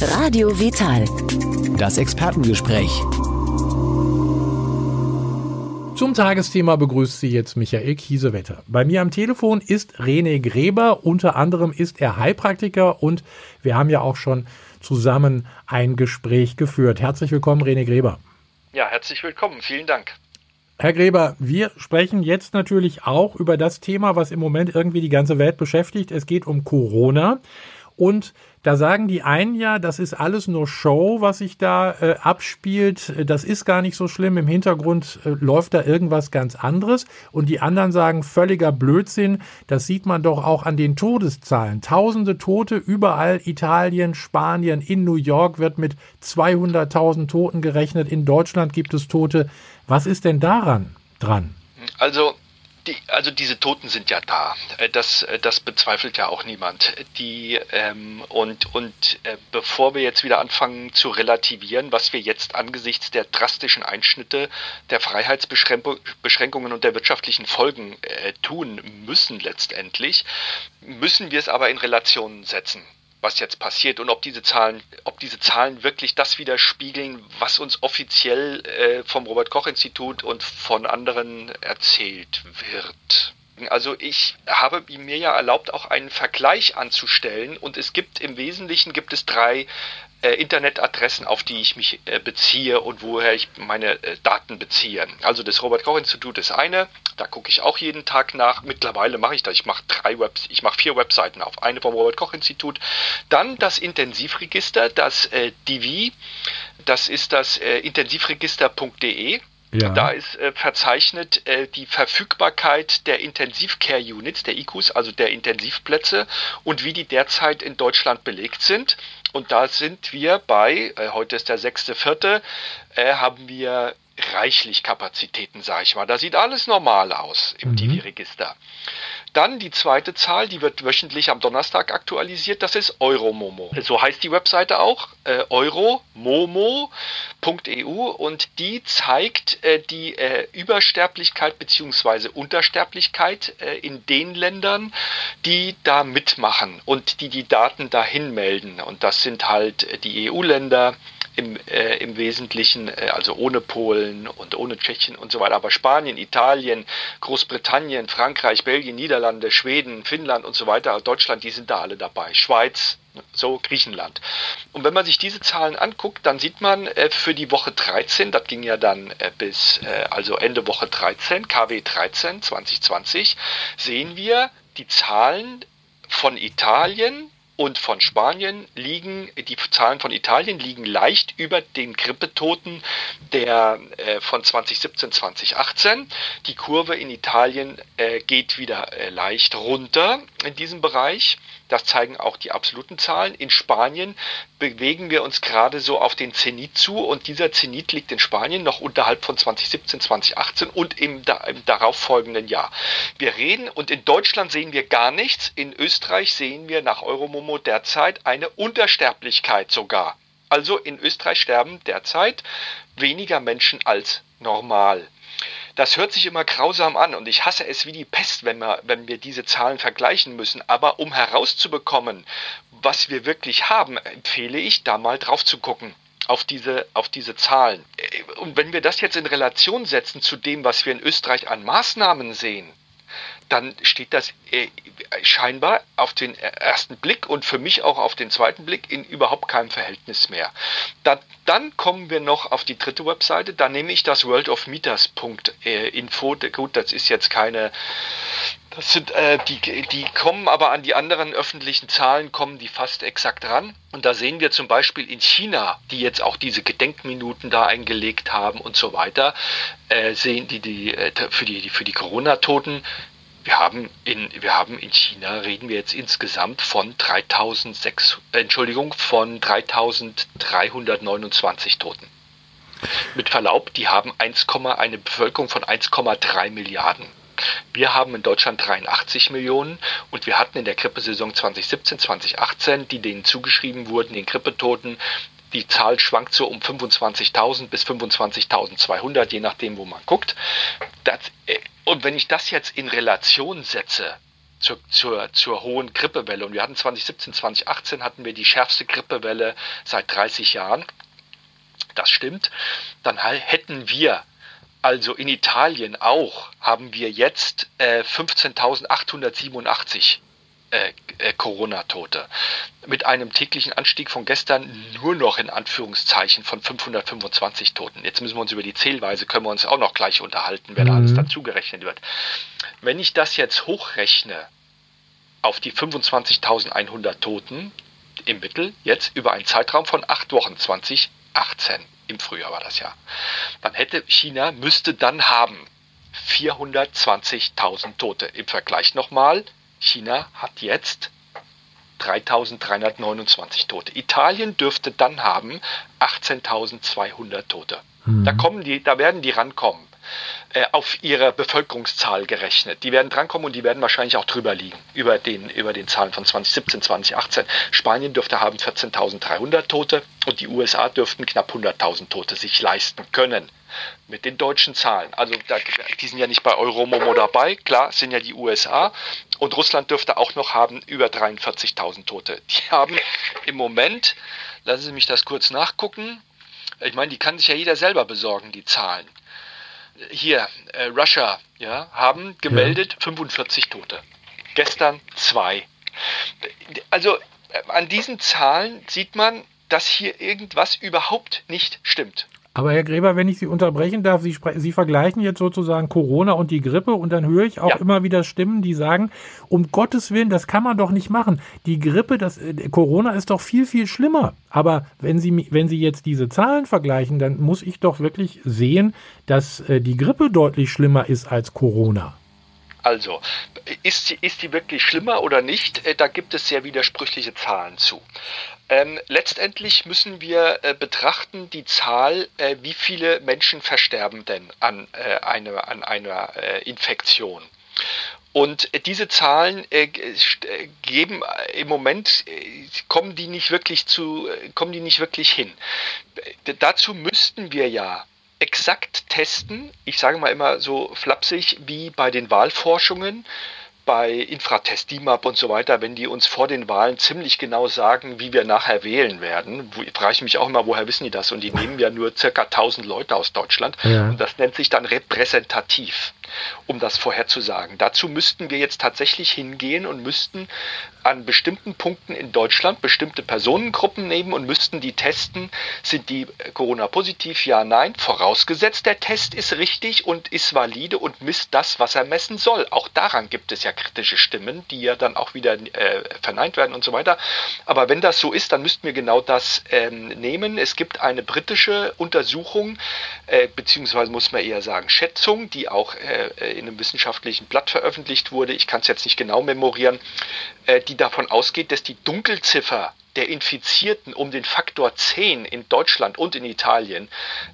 Radio Vital. Das Expertengespräch. Zum Tagesthema begrüßt Sie jetzt Michael Kiesewetter. Bei mir am Telefon ist René Gräber. Unter anderem ist er Heilpraktiker und wir haben ja auch schon zusammen ein Gespräch geführt. Herzlich willkommen, René Gräber. Ja, herzlich willkommen. Vielen Dank. Herr Gräber, wir sprechen jetzt natürlich auch über das Thema, was im Moment irgendwie die ganze Welt beschäftigt. Es geht um Corona. Und da sagen die einen ja, das ist alles nur Show, was sich da äh, abspielt. Das ist gar nicht so schlimm. Im Hintergrund äh, läuft da irgendwas ganz anderes. Und die anderen sagen, völliger Blödsinn. Das sieht man doch auch an den Todeszahlen. Tausende Tote überall. Italien, Spanien, in New York wird mit 200.000 Toten gerechnet. In Deutschland gibt es Tote. Was ist denn daran dran? Also die, also diese Toten sind ja da. Äh, das, äh, das bezweifelt ja auch niemand. Die, ähm, und und äh, bevor wir jetzt wieder anfangen zu relativieren, was wir jetzt angesichts der drastischen Einschnitte, der Freiheitsbeschränkungen und der wirtschaftlichen Folgen äh, tun müssen letztendlich, müssen wir es aber in Relationen setzen was jetzt passiert und ob diese Zahlen, ob diese Zahlen wirklich das widerspiegeln, was uns offiziell äh, vom Robert Koch Institut und von anderen erzählt wird. Also ich habe mir ja erlaubt, auch einen Vergleich anzustellen und es gibt im Wesentlichen gibt es drei äh, Internetadressen, auf die ich mich äh, beziehe und woher ich meine äh, Daten beziehe. Also das Robert Koch Institut ist eine, da gucke ich auch jeden Tag nach. Mittlerweile mache ich das. Ich mache drei Webs, ich mache vier Webseiten auf. Eine vom Robert Koch Institut, dann das Intensivregister, das äh, DIVI, das ist das äh, intensivregister.de. Ja. Da ist äh, verzeichnet äh, die Verfügbarkeit der Intensivcare Units, der IQs, also der Intensivplätze und wie die derzeit in Deutschland belegt sind. Und da sind wir bei, äh, heute ist der 6.4., äh, haben wir reichlich Kapazitäten, sage ich mal. Da sieht alles normal aus im mhm. TV-Register. Dann die zweite Zahl, die wird wöchentlich am Donnerstag aktualisiert, das ist Euromomo. So heißt die Webseite auch, äh, euromomo.eu und die zeigt äh, die äh, Übersterblichkeit bzw. Untersterblichkeit äh, in den Ländern, die da mitmachen und die die Daten dahin melden. Und das sind halt äh, die EU-Länder, im, äh, im Wesentlichen, äh, also ohne Polen und ohne Tschechien und so weiter, aber Spanien, Italien, Großbritannien, Frankreich, Belgien, Niederlande, Schweden, Finnland und so weiter, Deutschland, die sind da alle dabei, Schweiz, so Griechenland. Und wenn man sich diese Zahlen anguckt, dann sieht man äh, für die Woche 13, das ging ja dann äh, bis äh, also Ende Woche 13, KW 13 2020, sehen wir die Zahlen von Italien, und von Spanien liegen, die Zahlen von Italien liegen leicht über den Grippetoten der äh, von 2017, 2018. Die Kurve in Italien äh, geht wieder äh, leicht runter in diesem Bereich. Das zeigen auch die absoluten Zahlen. In Spanien bewegen wir uns gerade so auf den Zenit zu und dieser Zenit liegt in Spanien noch unterhalb von 2017, 2018 und im, im darauffolgenden Jahr. Wir reden und in Deutschland sehen wir gar nichts. In Österreich sehen wir nach Euromomo derzeit eine Untersterblichkeit sogar. Also in Österreich sterben derzeit weniger Menschen als normal. Das hört sich immer grausam an und ich hasse es wie die Pest, wenn wir, wenn wir diese Zahlen vergleichen müssen. Aber um herauszubekommen, was wir wirklich haben, empfehle ich, da mal drauf zu gucken auf diese, auf diese Zahlen. Und wenn wir das jetzt in Relation setzen zu dem, was wir in Österreich an Maßnahmen sehen, dann steht das äh, scheinbar auf den ersten Blick und für mich auch auf den zweiten Blick in überhaupt keinem Verhältnis mehr. Da, dann kommen wir noch auf die dritte Webseite, da nehme ich das worldofmeters.info. Gut, das ist jetzt keine, das sind, äh, die, die kommen aber an die anderen öffentlichen Zahlen, kommen die fast exakt ran. Und da sehen wir zum Beispiel in China, die jetzt auch diese Gedenkminuten da eingelegt haben und so weiter, äh, sehen die, die, äh, für die, für die Corona-Toten wir haben in, wir haben in China, reden wir jetzt insgesamt von 3006, Entschuldigung, von 3329 Toten. Mit Verlaub, die haben 1, eine Bevölkerung von 1,3 Milliarden. Wir haben in Deutschland 83 Millionen und wir hatten in der Grippesaison 2017, 2018, die denen zugeschrieben wurden, den Grippetoten, die Zahl schwankt so um 25.000 bis 25.200, je nachdem, wo man guckt. Das, äh, und wenn ich das jetzt in Relation setze zur, zur, zur hohen Grippewelle. Und wir hatten 2017, 2018 hatten wir die schärfste Grippewelle seit 30 Jahren. Das stimmt. Dann hätten wir also in Italien auch, haben wir jetzt äh, 15.887 äh, äh, Corona-Tote. Mit einem täglichen Anstieg von gestern nur noch in Anführungszeichen von 525 Toten. Jetzt müssen wir uns über die Zählweise, können wir uns auch noch gleich unterhalten, wer mhm. da alles dazugerechnet wird. Wenn ich das jetzt hochrechne auf die 25.100 Toten im Mittel, jetzt über einen Zeitraum von acht Wochen, 2018, im Frühjahr war das ja, dann hätte China, müsste dann haben 420.000 Tote. Im Vergleich nochmal, China hat jetzt 3.329 Tote. Italien dürfte dann haben 18.200 Tote. Mhm. Da kommen die, da werden die rankommen äh, auf ihre Bevölkerungszahl gerechnet. Die werden drankommen und die werden wahrscheinlich auch drüber liegen, über den, über den Zahlen von 2017, 2018. Spanien dürfte haben 14.300 Tote und die USA dürften knapp 100.000 Tote sich leisten können mit den deutschen Zahlen. Also da, die sind ja nicht bei Euromomo dabei, klar, sind ja die USA und Russland dürfte auch noch haben über 43.000 Tote. Die haben im Moment, lassen Sie mich das kurz nachgucken, ich meine, die kann sich ja jeder selber besorgen, die Zahlen. Hier, äh, Russia, ja, haben gemeldet ja. 45 Tote. Gestern zwei. Also äh, an diesen Zahlen sieht man, dass hier irgendwas überhaupt nicht stimmt. Aber Herr Gräber, wenn ich Sie unterbrechen darf, Sie, Sie vergleichen jetzt sozusagen Corona und die Grippe und dann höre ich auch ja. immer wieder Stimmen, die sagen, um Gottes Willen, das kann man doch nicht machen. Die Grippe, das äh, Corona ist doch viel, viel schlimmer. Aber wenn Sie, wenn Sie jetzt diese Zahlen vergleichen, dann muss ich doch wirklich sehen, dass äh, die Grippe deutlich schlimmer ist als Corona. Also, ist sie, ist sie wirklich schlimmer oder nicht? Äh, da gibt es sehr widersprüchliche Zahlen zu. Ähm, letztendlich müssen wir äh, betrachten die Zahl, äh, wie viele Menschen versterben denn an, äh, eine, an einer äh, Infektion. Und diese Zahlen äh, äh, geben im Moment kommen die nicht wirklich zu kommen die nicht wirklich hin. dazu müssten wir ja exakt testen. Ich sage mal immer so flapsig wie bei den Wahlforschungen bei Infratest, DIMAP und so weiter, wenn die uns vor den Wahlen ziemlich genau sagen, wie wir nachher wählen werden, frage ich mich auch immer, woher wissen die das? Und die nehmen ja nur circa 1000 Leute aus Deutschland ja. und das nennt sich dann repräsentativ um das vorherzusagen. Dazu müssten wir jetzt tatsächlich hingehen und müssten an bestimmten Punkten in Deutschland bestimmte Personengruppen nehmen und müssten die testen, sind die Corona-positiv, ja, nein, vorausgesetzt der Test ist richtig und ist valide und misst das, was er messen soll. Auch daran gibt es ja kritische Stimmen, die ja dann auch wieder äh, verneint werden und so weiter. Aber wenn das so ist, dann müssten wir genau das ähm, nehmen. Es gibt eine britische Untersuchung, äh, beziehungsweise muss man eher sagen Schätzung, die auch äh, äh, in einem wissenschaftlichen Blatt veröffentlicht wurde, ich kann es jetzt nicht genau memorieren, äh, die davon ausgeht, dass die Dunkelziffer der Infizierten um den Faktor 10 in Deutschland und in Italien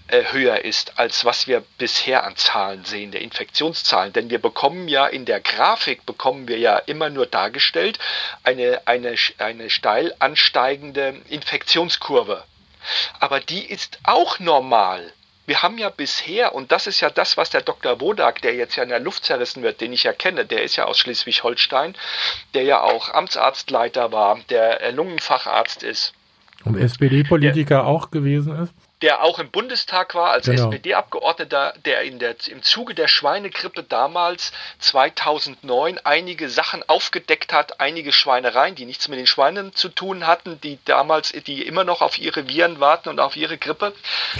äh, höher ist, als was wir bisher an Zahlen sehen, der Infektionszahlen. Denn wir bekommen ja in der Grafik, bekommen wir ja immer nur dargestellt, eine, eine, eine steil ansteigende Infektionskurve. Aber die ist auch normal wir haben ja bisher, und das ist ja das, was der Dr. Wodak, der jetzt ja in der Luft zerrissen wird, den ich ja kenne, der ist ja aus Schleswig-Holstein, der ja auch Amtsarztleiter war, der Lungenfacharzt ist. Und SPD-Politiker auch gewesen ist? Der auch im Bundestag war als genau. SPD-Abgeordneter, der, in der im Zuge der Schweinegrippe damals 2009 einige Sachen aufgedeckt hat, einige Schweinereien, die nichts mit den Schweinen zu tun hatten, die damals, die immer noch auf ihre Viren warten und auf ihre Grippe,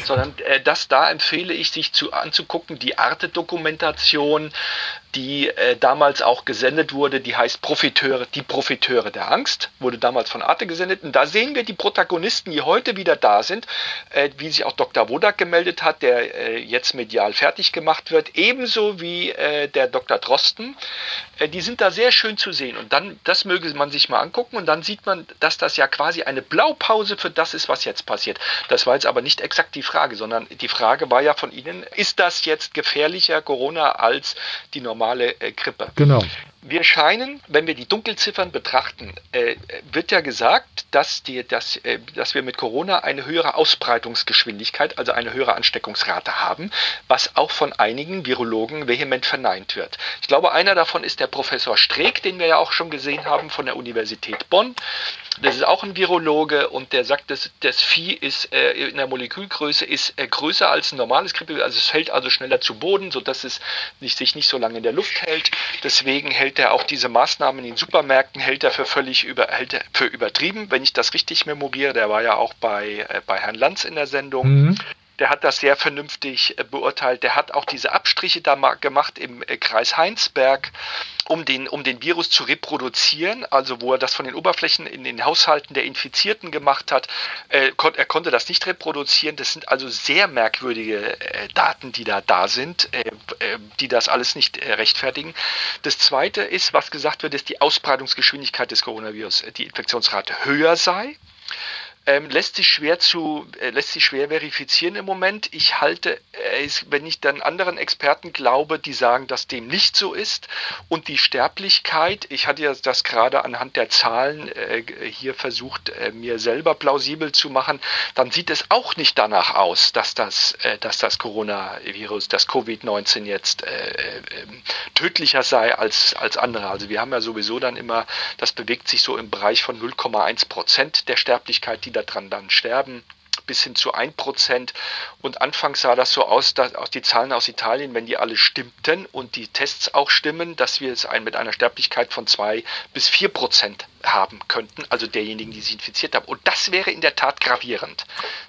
sondern äh, das da empfehle ich sich zu anzugucken, die Arte-Dokumentation, die äh, damals auch gesendet wurde, die heißt Profiteure, die Profiteure der Angst, wurde damals von Arte gesendet. Und da sehen wir die Protagonisten, die heute wieder da sind, äh, wie sich auch Dr. Wodak gemeldet hat, der äh, jetzt medial fertig gemacht wird, ebenso wie äh, der Dr. Drosten. Äh, die sind da sehr schön zu sehen. Und dann, das möge man sich mal angucken und dann sieht man, dass das ja quasi eine Blaupause für das ist, was jetzt passiert. Das war jetzt aber nicht exakt die Frage, sondern die Frage war ja von Ihnen, ist das jetzt gefährlicher Corona als die normale normale äh, Grippe. Genau. Wir scheinen, wenn wir die Dunkelziffern betrachten, äh, wird ja gesagt, dass, die, dass, äh, dass wir mit Corona eine höhere Ausbreitungsgeschwindigkeit, also eine höhere Ansteckungsrate haben, was auch von einigen Virologen vehement verneint wird. Ich glaube, einer davon ist der Professor Streeck, den wir ja auch schon gesehen haben von der Universität Bonn. Das ist auch ein Virologe und der sagt, dass das Vieh ist äh, in der Molekülgröße ist äh, größer als ein normales Grippe, also es fällt also schneller zu Boden, sodass es sich nicht so lange in der Luft hält. Deswegen hält er auch diese Maßnahmen in den Supermärkten hält er für völlig über, hält er für übertrieben, wenn ich das richtig memoriere. Der war ja auch bei, äh, bei Herrn Lanz in der Sendung. Mhm der hat das sehr vernünftig äh, beurteilt. Der hat auch diese Abstriche da gemacht im äh, Kreis Heinsberg, um den, um den Virus zu reproduzieren, also wo er das von den Oberflächen in den Haushalten der Infizierten gemacht hat. Äh, er konnte das nicht reproduzieren. Das sind also sehr merkwürdige Daten, die da da sind, die das alles nicht rechtfertigen. Das Zweite ist, was gesagt wird, dass die Ausbreitungsgeschwindigkeit des Coronavirus, die Infektionsrate höher sei. Ähm, lässt sich schwer zu, äh, lässt sich schwer verifizieren im Moment. Ich halte äh, wenn ich dann anderen Experten glaube, die sagen, dass dem nicht so ist. Und die Sterblichkeit, ich hatte ja das gerade anhand der Zahlen äh, hier versucht, äh, mir selber plausibel zu machen, dann sieht es auch nicht danach aus, dass das, äh, dass das Coronavirus, das Covid-19 jetzt äh, ähm, tödlicher sei als, als andere. Also wir haben ja sowieso dann immer, das bewegt sich so im Bereich von 0,1 Prozent der Sterblichkeit, die daran dann sterben bis hin zu 1%. Und anfangs sah das so aus, dass auch die Zahlen aus Italien, wenn die alle stimmten und die Tests auch stimmen, dass wir es mit einer Sterblichkeit von 2 bis 4% haben könnten, also derjenigen, die sich infiziert haben. Und das wäre in der Tat gravierend,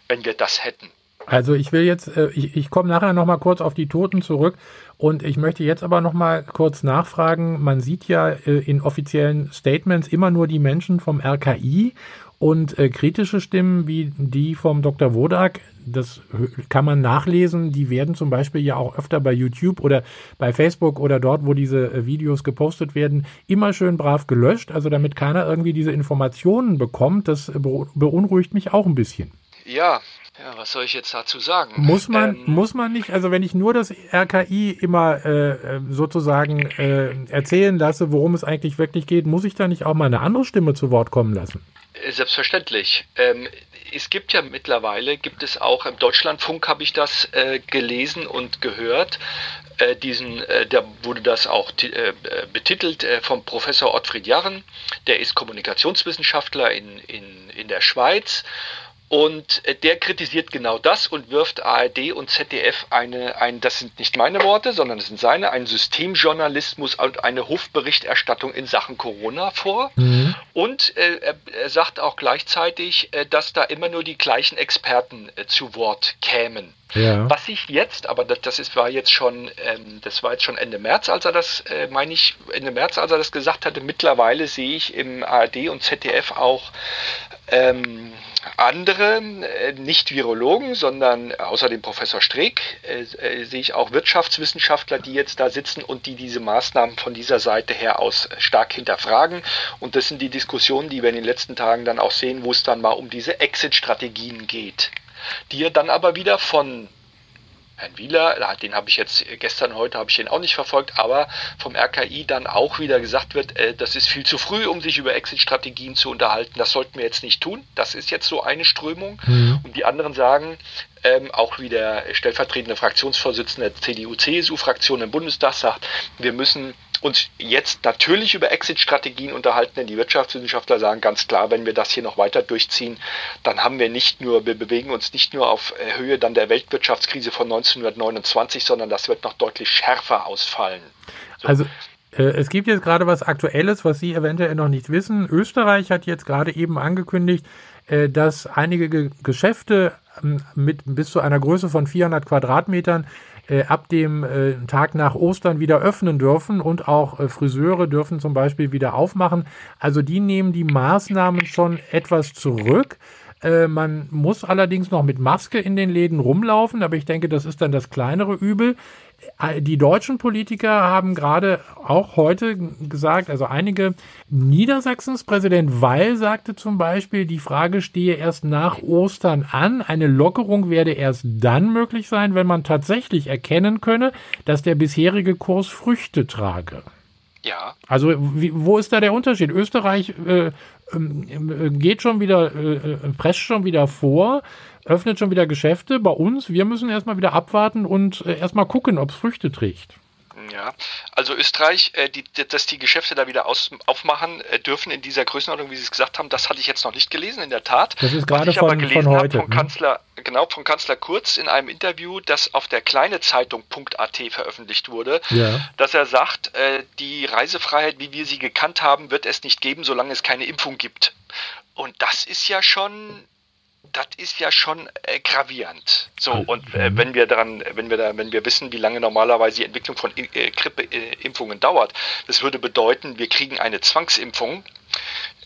wenn wir das hätten. Also ich will jetzt, äh, ich, ich komme nachher nochmal kurz auf die Toten zurück und ich möchte jetzt aber nochmal kurz nachfragen. Man sieht ja äh, in offiziellen Statements immer nur die Menschen vom RKI und äh, kritische Stimmen wie die vom Dr. Wodak, das kann man nachlesen, die werden zum Beispiel ja auch öfter bei YouTube oder bei Facebook oder dort, wo diese äh, Videos gepostet werden, immer schön brav gelöscht, also damit keiner irgendwie diese Informationen bekommt. Das beunruhigt mich auch ein bisschen. Ja, ja, was soll ich jetzt dazu sagen? Muss man, ähm, muss man nicht, also wenn ich nur das RKI immer äh, äh, sozusagen äh, erzählen lasse, worum es eigentlich wirklich geht, muss ich da nicht auch mal eine andere Stimme zu Wort kommen lassen? Selbstverständlich. Ähm, es gibt ja mittlerweile, gibt es auch im Deutschlandfunk, habe ich das äh, gelesen und gehört, äh, diesen, äh, da wurde das auch äh, betitelt äh, vom Professor Ottfried Jarren, der ist Kommunikationswissenschaftler in, in, in der Schweiz und äh, der kritisiert genau das und wirft ARD und ZDF eine, ein, das sind nicht meine Worte, sondern das sind seine, einen Systemjournalismus und eine Hofberichterstattung in Sachen Corona vor. Mhm. Und äh, er sagt auch gleichzeitig, äh, dass da immer nur die gleichen Experten äh, zu Wort kämen. Ja. Was ich jetzt, aber das, das ist, war jetzt schon, ähm, das war jetzt schon Ende März, als er das, äh, meine ich, Ende März, als er das gesagt hatte. Mittlerweile sehe ich im ARD und ZDF auch ähm, andere, äh, nicht Virologen, sondern außer dem Professor Streeck äh, äh, sehe ich auch Wirtschaftswissenschaftler, die jetzt da sitzen und die diese Maßnahmen von dieser Seite her aus stark hinterfragen. Und das sind die Diskussionen, die wir in den letzten Tagen dann auch sehen, wo es dann mal um diese Exit-Strategien geht, die ja dann aber wieder von Herrn Wieler, den habe ich jetzt gestern, heute habe ich den auch nicht verfolgt, aber vom RKI dann auch wieder gesagt wird, äh, das ist viel zu früh, um sich über Exit-Strategien zu unterhalten. Das sollten wir jetzt nicht tun. Das ist jetzt so eine Strömung. Mhm. Und die anderen sagen, ähm, auch wie der stellvertretende Fraktionsvorsitzende der CDU-CSU-Fraktion im Bundestag sagt, wir müssen uns jetzt natürlich über Exit-Strategien unterhalten, denn die Wirtschaftswissenschaftler sagen ganz klar, wenn wir das hier noch weiter durchziehen, dann haben wir nicht nur, wir bewegen uns nicht nur auf äh, Höhe dann der Weltwirtschaftskrise von 1929, sondern das wird noch deutlich schärfer ausfallen. So. Also äh, es gibt jetzt gerade was Aktuelles, was Sie eventuell noch nicht wissen. Österreich hat jetzt gerade eben angekündigt, äh, dass einige Geschäfte ähm, mit bis zu einer Größe von 400 Quadratmetern äh, ab dem äh, Tag nach Ostern wieder öffnen dürfen und auch äh, Friseure dürfen zum Beispiel wieder aufmachen. Also die nehmen die Maßnahmen schon etwas zurück. Äh, man muss allerdings noch mit Maske in den Läden rumlaufen, aber ich denke, das ist dann das kleinere Übel. Äh, die deutschen Politiker haben gerade auch heute gesagt, also einige Niedersachsens Präsident Weil sagte zum Beispiel, die Frage stehe erst nach Ostern an. Eine Lockerung werde erst dann möglich sein, wenn man tatsächlich erkennen könne, dass der bisherige Kurs Früchte trage. Ja. Also wie, wo ist da der Unterschied? Österreich äh, ähm, geht schon wieder, äh, äh, presst schon wieder vor, öffnet schon wieder Geschäfte. Bei uns, wir müssen erstmal wieder abwarten und äh, erstmal gucken, ob es Früchte trägt. Ja, also Österreich, äh, die, dass die Geschäfte da wieder aus, aufmachen äh, dürfen in dieser Größenordnung, wie Sie es gesagt haben, das hatte ich jetzt noch nicht gelesen, in der Tat. Das ist gerade von, von heute. Vom ne? Kanzler, genau, von Kanzler Kurz in einem Interview, das auf der kleinezeitung.at veröffentlicht wurde, ja. dass er sagt, äh, die Reisefreiheit, wie wir sie gekannt haben, wird es nicht geben, solange es keine Impfung gibt. Und das ist ja schon das ist ja schon äh, gravierend. So, und äh, wenn wir daran, wenn wir da, wenn wir wissen, wie lange normalerweise die Entwicklung von äh, Grippeimpfungen dauert, das würde bedeuten, wir kriegen eine Zwangsimpfung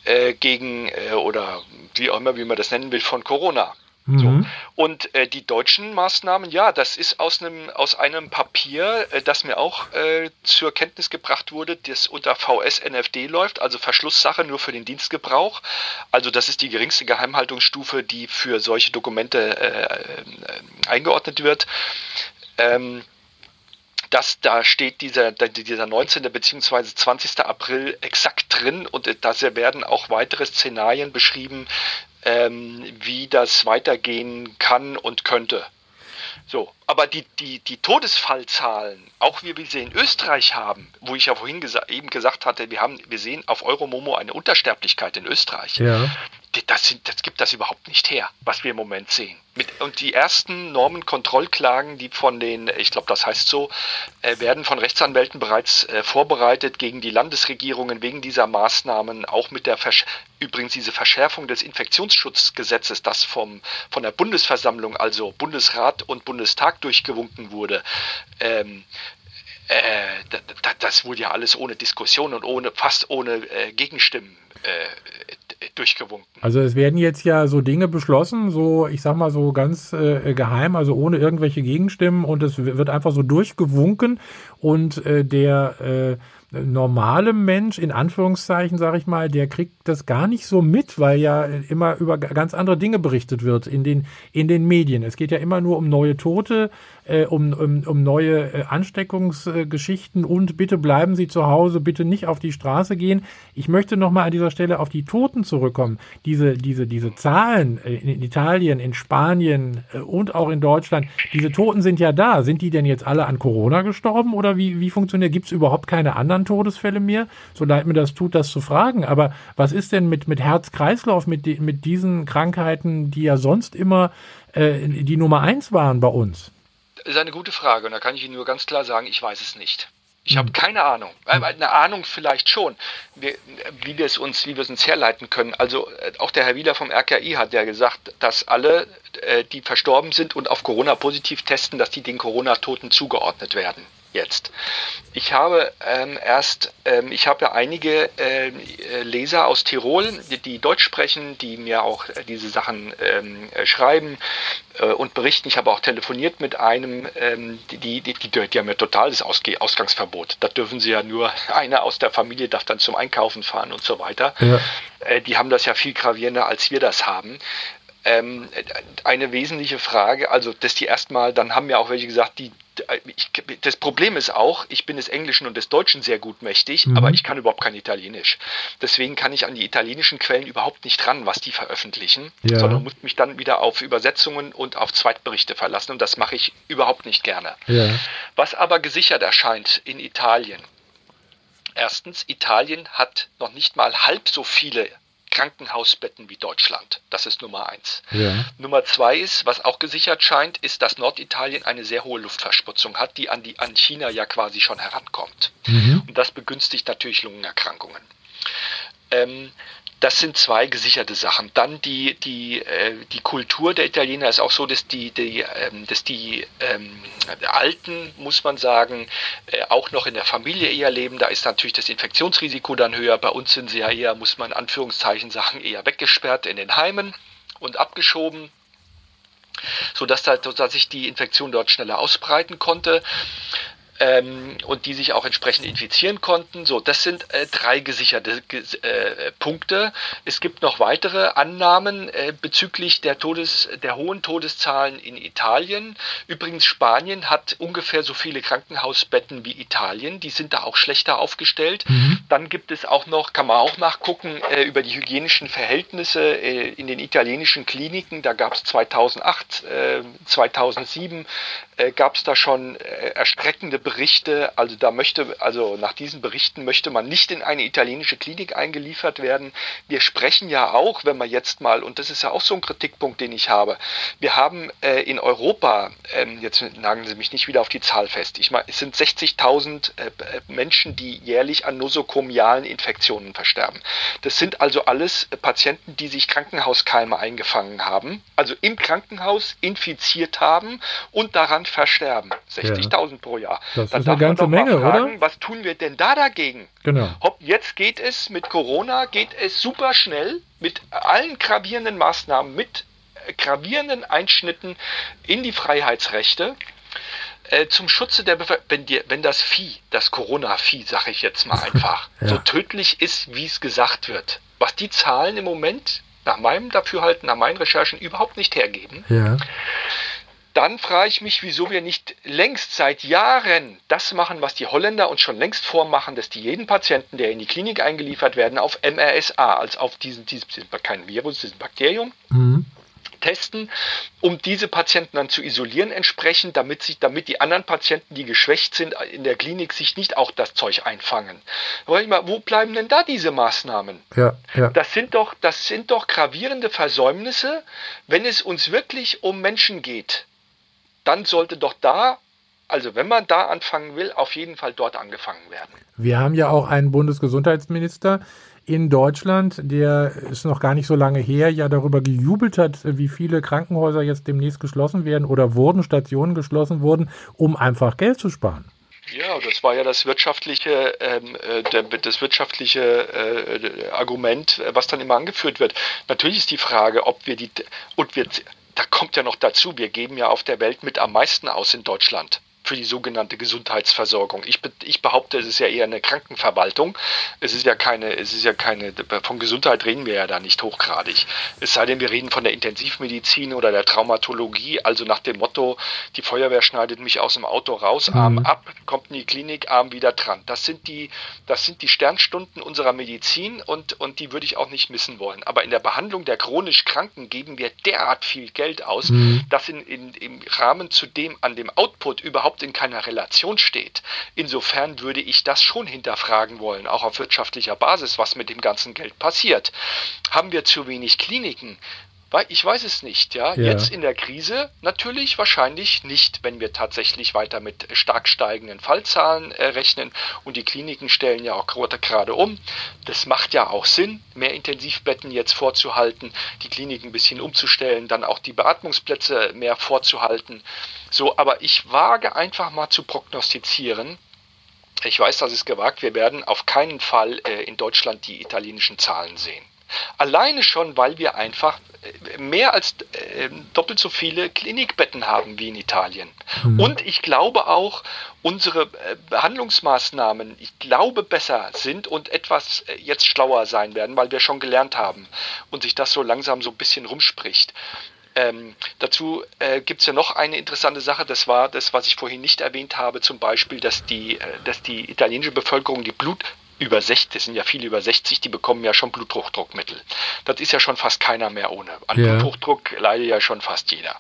äh, gegen äh, oder wie auch immer, wie man das nennen will, von Corona. Mhm. So. Und äh, die deutschen Maßnahmen, ja, das ist aus einem, aus einem Papier, äh, das mir auch äh, zur Kenntnis gebracht wurde, das unter VS-NFD läuft, also Verschlusssache nur für den Dienstgebrauch. Also das ist die geringste Geheimhaltungsstufe, die für solche Dokumente äh, äh, eingeordnet wird. Ähm, das, da steht dieser, dieser 19. bzw. 20. April exakt drin und da werden auch weitere Szenarien beschrieben, ähm, wie das weitergehen kann und könnte. So, aber die, die, die Todesfallzahlen, auch wie wir sie in Österreich haben, wo ich ja vorhin gesa eben gesagt hatte, wir, haben, wir sehen auf Euromomo eine Untersterblichkeit in Österreich. Ja das, sind, das gibt das überhaupt nicht her, was wir im Moment sehen. Mit, und die ersten Normenkontrollklagen, die von den, ich glaube, das heißt so, äh, werden von Rechtsanwälten bereits äh, vorbereitet gegen die Landesregierungen wegen dieser Maßnahmen, auch mit der Versch übrigens diese Verschärfung des Infektionsschutzgesetzes, das vom, von der Bundesversammlung, also Bundesrat und Bundestag durchgewunken wurde. Ähm, äh, das wurde ja alles ohne Diskussion und ohne fast ohne äh, Gegenstimmen äh, durchgewunken. Also es werden jetzt ja so Dinge beschlossen, so ich sag mal so ganz äh, geheim, also ohne irgendwelche Gegenstimmen und es wird einfach so durchgewunken und äh, der äh, normale Mensch, in Anführungszeichen, sage ich mal, der kriegt das gar nicht so mit, weil ja immer über ganz andere Dinge berichtet wird in den, in den Medien. Es geht ja immer nur um neue Tote, äh, um, um, um neue äh, Ansteckungsgeschichten und bitte bleiben Sie zu Hause, bitte nicht auf die Straße gehen. Ich möchte nochmal an dieser Stelle auf die Toten zurückkommen. Diese, diese, diese Zahlen äh, in Italien, in Spanien äh, und auch in Deutschland, diese Toten sind ja da. Sind die denn jetzt alle an Corona gestorben oder wie, wie funktioniert? Gibt es überhaupt keine anderen Todesfälle mehr? So leid mir das tut, das zu fragen. Aber was ist denn mit, mit Herz-Kreislauf, mit, mit diesen Krankheiten, die ja sonst immer äh, die Nummer eins waren bei uns? Das ist eine gute Frage und da kann ich Ihnen nur ganz klar sagen, ich weiß es nicht. Ich habe hm. keine Ahnung. Äh, eine Ahnung vielleicht schon, wie, wie wir es uns, wie wir es uns herleiten können. Also äh, auch der Herr Wieler vom RKI hat ja gesagt, dass alle, äh, die verstorben sind und auf Corona positiv testen, dass die den Corona-Toten zugeordnet werden jetzt. Ich habe ähm, erst, ähm, ich habe einige äh, Leser aus Tirol, die, die, Deutsch sprechen, die mir auch äh, diese Sachen ähm, äh, schreiben äh, und berichten. Ich habe auch telefoniert mit einem, ähm, die, die, die, die, haben ja totales Ausge Ausgangsverbot. Da dürfen sie ja nur, einer aus der Familie darf dann zum Einkaufen fahren und so weiter. Ja. Äh, die haben das ja viel gravierender, als wir das haben ähm, eine wesentliche Frage, also dass die erstmal, dann haben ja auch welche gesagt, die, ich, das Problem ist auch, ich bin des Englischen und des Deutschen sehr gut mächtig, mhm. aber ich kann überhaupt kein Italienisch. Deswegen kann ich an die italienischen Quellen überhaupt nicht ran, was die veröffentlichen, ja. sondern muss mich dann wieder auf Übersetzungen und auf Zweitberichte verlassen und das mache ich überhaupt nicht gerne. Ja. Was aber gesichert erscheint in Italien. Erstens, Italien hat noch nicht mal halb so viele Krankenhausbetten wie Deutschland. Das ist Nummer eins. Ja. Nummer zwei ist, was auch gesichert scheint, ist, dass Norditalien eine sehr hohe Luftverschmutzung hat, die an, die, an China ja quasi schon herankommt. Mhm. Und das begünstigt natürlich Lungenerkrankungen. Ähm, das sind zwei gesicherte Sachen. Dann die, die, äh, die Kultur der Italiener ist auch so, dass die, die, ähm, dass die ähm, Alten, muss man sagen, äh, auch noch in der Familie eher leben. Da ist natürlich das Infektionsrisiko dann höher. Bei uns sind sie ja eher, muss man in Anführungszeichen sagen, eher weggesperrt in den Heimen und abgeschoben sodass, da, dass sich die Infektion dort schneller ausbreiten konnte. Ähm, und die sich auch entsprechend infizieren konnten. So, das sind äh, drei gesicherte äh, Punkte. Es gibt noch weitere Annahmen äh, bezüglich der, Todes, der hohen Todeszahlen in Italien. Übrigens, Spanien hat ungefähr so viele Krankenhausbetten wie Italien. Die sind da auch schlechter aufgestellt. Mhm. Dann gibt es auch noch, kann man auch nachgucken, äh, über die hygienischen Verhältnisse äh, in den italienischen Kliniken. Da gab es 2008, 2007 gab es da schon erschreckende Berichte, also da möchte, also nach diesen Berichten möchte man nicht in eine italienische Klinik eingeliefert werden. Wir sprechen ja auch, wenn man jetzt mal, und das ist ja auch so ein Kritikpunkt, den ich habe, wir haben äh, in Europa, ähm, jetzt nageln Sie mich nicht wieder auf die Zahl fest, ich meine, es sind 60.000 äh, Menschen, die jährlich an nosokomialen Infektionen versterben. Das sind also alles Patienten, die sich Krankenhauskeime eingefangen haben, also im Krankenhaus infiziert haben und daran versterben. 60.000 ja. pro Jahr. Das Dann ist eine ganze Menge, fragen, oder? Was tun wir denn da dagegen? Genau. Hopp, jetzt geht es mit Corona, geht es super schnell mit allen gravierenden Maßnahmen, mit gravierenden Einschnitten in die Freiheitsrechte äh, zum Schutze der Bevölkerung, wenn, wenn das Vieh, das Corona-Vieh, sage ich jetzt mal einfach, ja. so tödlich ist, wie es gesagt wird, was die Zahlen im Moment nach meinem Dafürhalten, nach meinen Recherchen überhaupt nicht hergeben, ja dann frage ich mich, wieso wir nicht längst seit Jahren das machen, was die Holländer uns schon längst vormachen, dass die jeden Patienten, der in die Klinik eingeliefert werden, auf MRSA, als auf diesen, diesen kein Virus, diesen Bakterium, mhm. testen, um diese Patienten dann zu isolieren entsprechend, damit sich, damit die anderen Patienten, die geschwächt sind in der Klinik, sich nicht auch das Zeug einfangen. Mal, wo bleiben denn da diese Maßnahmen? Ja, ja. Das sind doch, das sind doch gravierende Versäumnisse, wenn es uns wirklich um Menschen geht dann sollte doch da, also wenn man da anfangen will, auf jeden Fall dort angefangen werden. Wir haben ja auch einen Bundesgesundheitsminister in Deutschland, der ist noch gar nicht so lange her, ja darüber gejubelt hat, wie viele Krankenhäuser jetzt demnächst geschlossen werden oder wurden, Stationen geschlossen wurden, um einfach Geld zu sparen. Ja, das war ja das wirtschaftliche, ähm, äh, das wirtschaftliche äh, Argument, was dann immer angeführt wird. Natürlich ist die Frage, ob wir die und wir da kommt ja noch dazu, wir geben ja auf der Welt mit am meisten aus in Deutschland für die sogenannte Gesundheitsversorgung. Ich, ich, behaupte, es ist ja eher eine Krankenverwaltung. Es ist ja keine, es ist ja keine, von Gesundheit reden wir ja da nicht hochgradig. Es sei denn, wir reden von der Intensivmedizin oder der Traumatologie, also nach dem Motto, die Feuerwehr schneidet mich aus dem Auto raus, mhm. Arm ab, kommt in die Klinik, Arm wieder dran. Das sind die, das sind die Sternstunden unserer Medizin und, und die würde ich auch nicht missen wollen. Aber in der Behandlung der chronisch Kranken geben wir derart viel Geld aus, mhm. dass in, in, im Rahmen zu dem an dem Output überhaupt überhaupt in keiner Relation steht. Insofern würde ich das schon hinterfragen wollen, auch auf wirtschaftlicher Basis, was mit dem ganzen Geld passiert. Haben wir zu wenig Kliniken? Ich weiß es nicht, ja? ja. Jetzt in der Krise natürlich wahrscheinlich nicht, wenn wir tatsächlich weiter mit stark steigenden Fallzahlen äh, rechnen und die Kliniken stellen ja auch gerade um. Das macht ja auch Sinn, mehr Intensivbetten jetzt vorzuhalten, die Kliniken ein bisschen umzustellen, dann auch die Beatmungsplätze mehr vorzuhalten. So, aber ich wage einfach mal zu prognostizieren, ich weiß, das ist gewagt, wir werden auf keinen Fall äh, in Deutschland die italienischen Zahlen sehen. Alleine schon, weil wir einfach äh, mehr als äh, doppelt so viele Klinikbetten haben wie in Italien. Mhm. Und ich glaube auch, unsere äh, Behandlungsmaßnahmen, ich glaube, besser sind und etwas äh, jetzt schlauer sein werden, weil wir schon gelernt haben und sich das so langsam so ein bisschen rumspricht. Ähm, dazu äh, gibt es ja noch eine interessante Sache, das war das, was ich vorhin nicht erwähnt habe, zum Beispiel, dass die, äh, dass die italienische Bevölkerung die Blut, über 60, das sind ja viele über 60, die bekommen ja schon Bluthochdruckmittel. Das ist ja schon fast keiner mehr ohne. An ja. Bluthochdruck leidet ja schon fast jeder.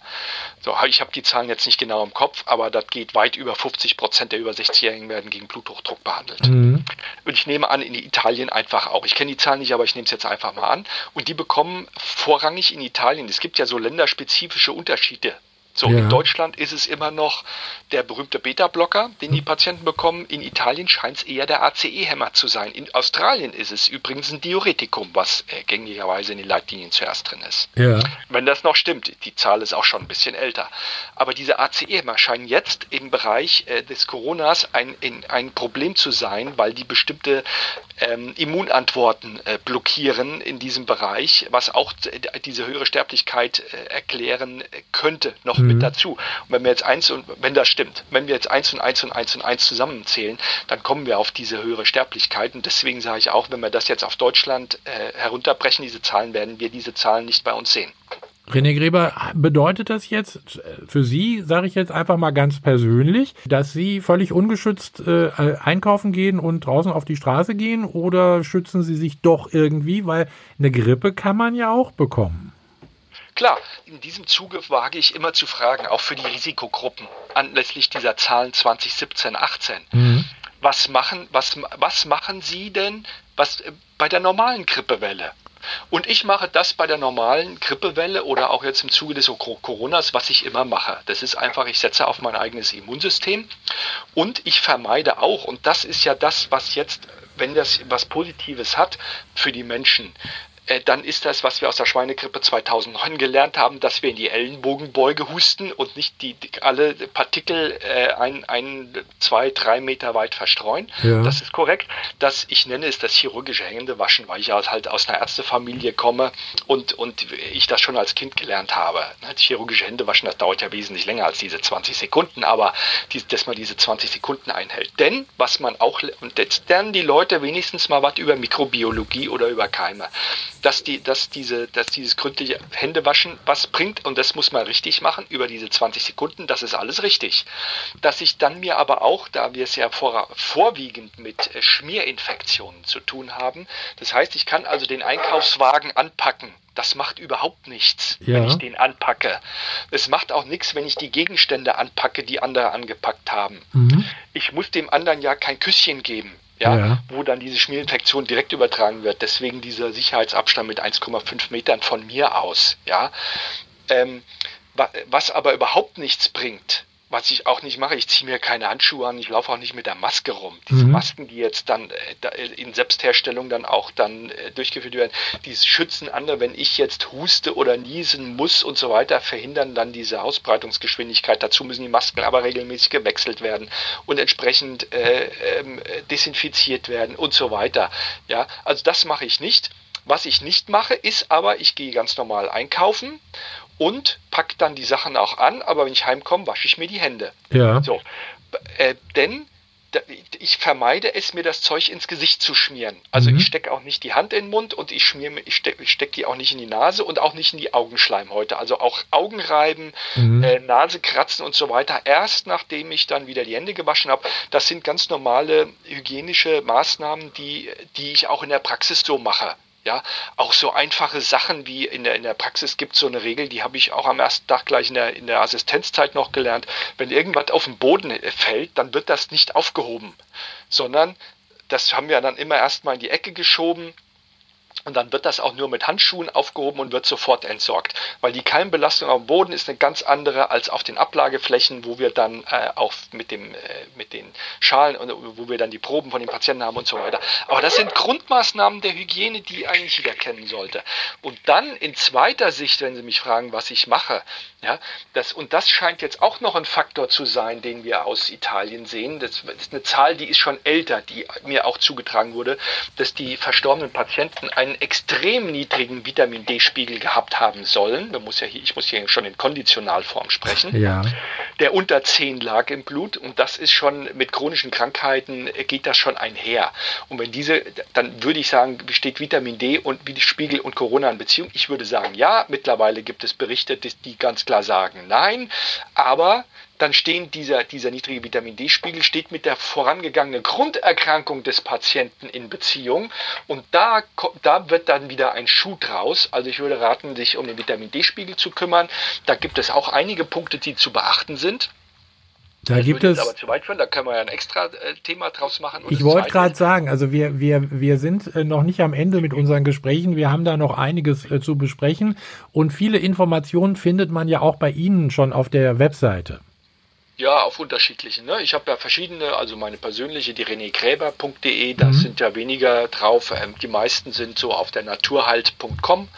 So, ich habe die Zahlen jetzt nicht genau im Kopf, aber das geht weit über 50 Prozent der über 60-Jährigen werden gegen Bluthochdruck behandelt. Mhm. Und ich nehme an, in Italien einfach auch. Ich kenne die Zahlen nicht, aber ich nehme es jetzt einfach mal an. Und die bekommen vorrangig in Italien, es gibt ja so länderspezifische Unterschiede so, ja. in Deutschland ist es immer noch der berühmte Beta-Blocker, den die Patienten bekommen. In Italien scheint es eher der ACE-Hämmer zu sein. In Australien ist es übrigens ein Diuretikum, was äh, gängigerweise in den Leitlinien zuerst drin ist. Ja. Wenn das noch stimmt, die Zahl ist auch schon ein bisschen älter. Aber diese ACE-Hämmer scheinen jetzt im Bereich äh, des Coronas ein, in, ein Problem zu sein, weil die bestimmte ähm, Immunantworten äh, blockieren in diesem Bereich, was auch diese höhere Sterblichkeit äh, erklären könnte, noch mhm. mit dazu. Und wenn wir jetzt eins und, wenn das stimmt, wenn wir jetzt eins und eins und eins und eins zusammenzählen, dann kommen wir auf diese höhere Sterblichkeit. Und deswegen sage ich auch, wenn wir das jetzt auf Deutschland äh, herunterbrechen, diese Zahlen, werden wir diese Zahlen nicht bei uns sehen. René Gräber, bedeutet das jetzt für Sie, sage ich jetzt einfach mal ganz persönlich, dass Sie völlig ungeschützt äh, einkaufen gehen und draußen auf die Straße gehen oder schützen Sie sich doch irgendwie, weil eine Grippe kann man ja auch bekommen? Klar, in diesem Zuge wage ich immer zu fragen, auch für die Risikogruppen, anlässlich dieser Zahlen 2017, 18. Mhm. Was machen, was, was machen Sie denn was, äh, bei der normalen Grippewelle? Und ich mache das bei der normalen Grippewelle oder auch jetzt im Zuge des Coronas, was ich immer mache. Das ist einfach, ich setze auf mein eigenes Immunsystem und ich vermeide auch, und das ist ja das, was jetzt, wenn das was Positives hat für die Menschen, äh, dann ist das, was wir aus der Schweinegrippe 2009 gelernt haben, dass wir in die Ellenbogenbeuge husten und nicht die, die alle Partikel äh, ein, ein, zwei, drei Meter weit verstreuen. Ja. Das ist korrekt. Das, ich nenne es das chirurgische Händewaschen, weil ich halt aus einer Ärztefamilie komme und, und ich das schon als Kind gelernt habe. Das chirurgische Händewaschen, das dauert ja wesentlich länger als diese 20 Sekunden, aber die, dass man diese 20 Sekunden einhält. Denn, was man auch, und jetzt lernen die Leute wenigstens mal was über Mikrobiologie oder über Keime dass, die, dass, diese, dass dieses gründliche Händewaschen was bringt und das muss man richtig machen über diese 20 Sekunden, das ist alles richtig. Dass ich dann mir aber auch, da wir es ja vor, vorwiegend mit äh, Schmierinfektionen zu tun haben, das heißt, ich kann also den Einkaufswagen anpacken das macht überhaupt nichts, ja. wenn ich den anpacke. Es macht auch nichts, wenn ich die Gegenstände anpacke, die andere angepackt haben. Mhm. Ich muss dem anderen ja kein Küsschen geben ja, ja, wo dann diese Schmierinfektion direkt übertragen wird. Deswegen dieser Sicherheitsabstand mit 1,5 Metern von mir aus. Ja, ähm, was aber überhaupt nichts bringt, was ich auch nicht mache, ich ziehe mir keine Handschuhe an, ich laufe auch nicht mit der Maske rum. Diese mhm. Masken, die jetzt dann äh, in Selbstherstellung dann auch dann äh, durchgeführt werden, die schützen andere, wenn ich jetzt huste oder niesen muss und so weiter, verhindern dann diese Ausbreitungsgeschwindigkeit. Dazu müssen die Masken aber regelmäßig gewechselt werden und entsprechend äh, äh, desinfiziert werden und so weiter. Ja, also das mache ich nicht. Was ich nicht mache, ist aber, ich gehe ganz normal einkaufen und pack dann die Sachen auch an, aber wenn ich heimkomme, wasche ich mir die Hände. Ja. So. Äh, denn ich vermeide es, mir das Zeug ins Gesicht zu schmieren. Also mhm. ich stecke auch nicht die Hand in den Mund und ich schmier, ich stecke steck die auch nicht in die Nase und auch nicht in die Augenschleimhäute. Also auch Augen reiben, mhm. äh, Nase kratzen und so weiter. Erst nachdem ich dann wieder die Hände gewaschen habe. Das sind ganz normale hygienische Maßnahmen, die, die ich auch in der Praxis so mache. Ja, auch so einfache Sachen wie in der, in der Praxis gibt es so eine Regel, die habe ich auch am ersten Tag gleich in der, in der Assistenzzeit noch gelernt. Wenn irgendwas auf den Boden fällt, dann wird das nicht aufgehoben, sondern das haben wir dann immer erstmal in die Ecke geschoben und dann wird das auch nur mit Handschuhen aufgehoben und wird sofort entsorgt. Weil die Keimbelastung am Boden ist eine ganz andere als auf den Ablageflächen, wo wir dann äh, auch mit, dem, äh, mit den Schalen, und wo wir dann die Proben von den Patienten haben und so weiter. Aber das sind Grundmaßnahmen der Hygiene, die eigentlich jeder kennen sollte. Und dann in zweiter Sicht, wenn Sie mich fragen, was ich mache, ja, das, und das scheint jetzt auch noch ein Faktor zu sein, den wir aus Italien sehen. Das, ist eine Zahl, die ist schon älter, die mir auch zugetragen wurde, dass die verstorbenen Patienten einen extrem niedrigen Vitamin D-Spiegel gehabt haben sollen. Man muss ja hier, ich muss hier schon in Konditionalform sprechen. Ja. Der unter 10 lag im Blut und das ist schon mit chronischen Krankheiten geht das schon einher. Und wenn diese, dann würde ich sagen, besteht Vitamin D und Spiegel und Corona in Beziehung. Ich würde sagen, ja, mittlerweile gibt es Berichte, die ganz klar sagen nein, aber dann stehen dieser, dieser niedrige Vitamin D-Spiegel steht mit der vorangegangenen Grunderkrankung des Patienten in Beziehung und da, da wird dann wieder ein Schuh draus. Also ich würde raten, sich um den Vitamin D-Spiegel zu kümmern. Da gibt es auch einige Punkte, die zu beachten sind. Da das gibt es. aber zu weit führen, da können wir ja ein extra äh, Thema draus machen. ich wollte gerade sagen, also wir, wir, wir sind äh, noch nicht am Ende mit unseren Gesprächen. Wir haben da noch einiges äh, zu besprechen. Und viele Informationen findet man ja auch bei Ihnen schon auf der Webseite. Ja, auf unterschiedlichen. Ne? Ich habe ja verschiedene, also meine persönliche, die renegräber.de, da mhm. sind ja weniger drauf. Ähm, die meisten sind so auf der naturhalt.com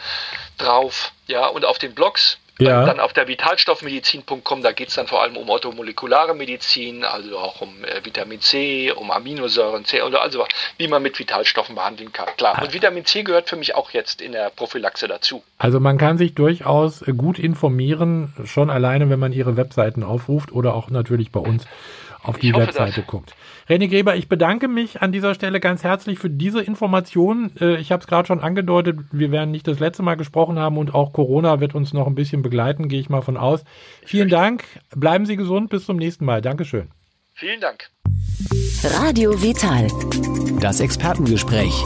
drauf. Ja, und auf den Blogs Ja. Dann auf der vitalstoffmedizin.com, da geht es dann vor allem um orthomolekulare Medizin, also auch um äh, Vitamin C, um Aminosäuren, C, also wie man mit Vitalstoffen behandeln kann. Klar. Ah. Und Vitamin C gehört für mich auch jetzt in der Prophylaxe dazu. Also man kann sich durchaus gut informieren, schon alleine, wenn man ihre Webseiten aufruft oder auch natürlich bei uns auf die Webseite das. guckt. René Gräber, ich bedanke mich an dieser Stelle ganz herzlich für diese Informationen. Äh, ich habe es gerade schon angedeutet, wir werden nicht das letzte Mal gesprochen haben und auch Corona wird uns noch ein bisschen begleiten, gehe ich mal von aus. Vielen Dank, bleiben Sie gesund, bis zum nächsten Mal. Dankeschön. Vielen Dank. Radio Vital. Das Expertengespräch.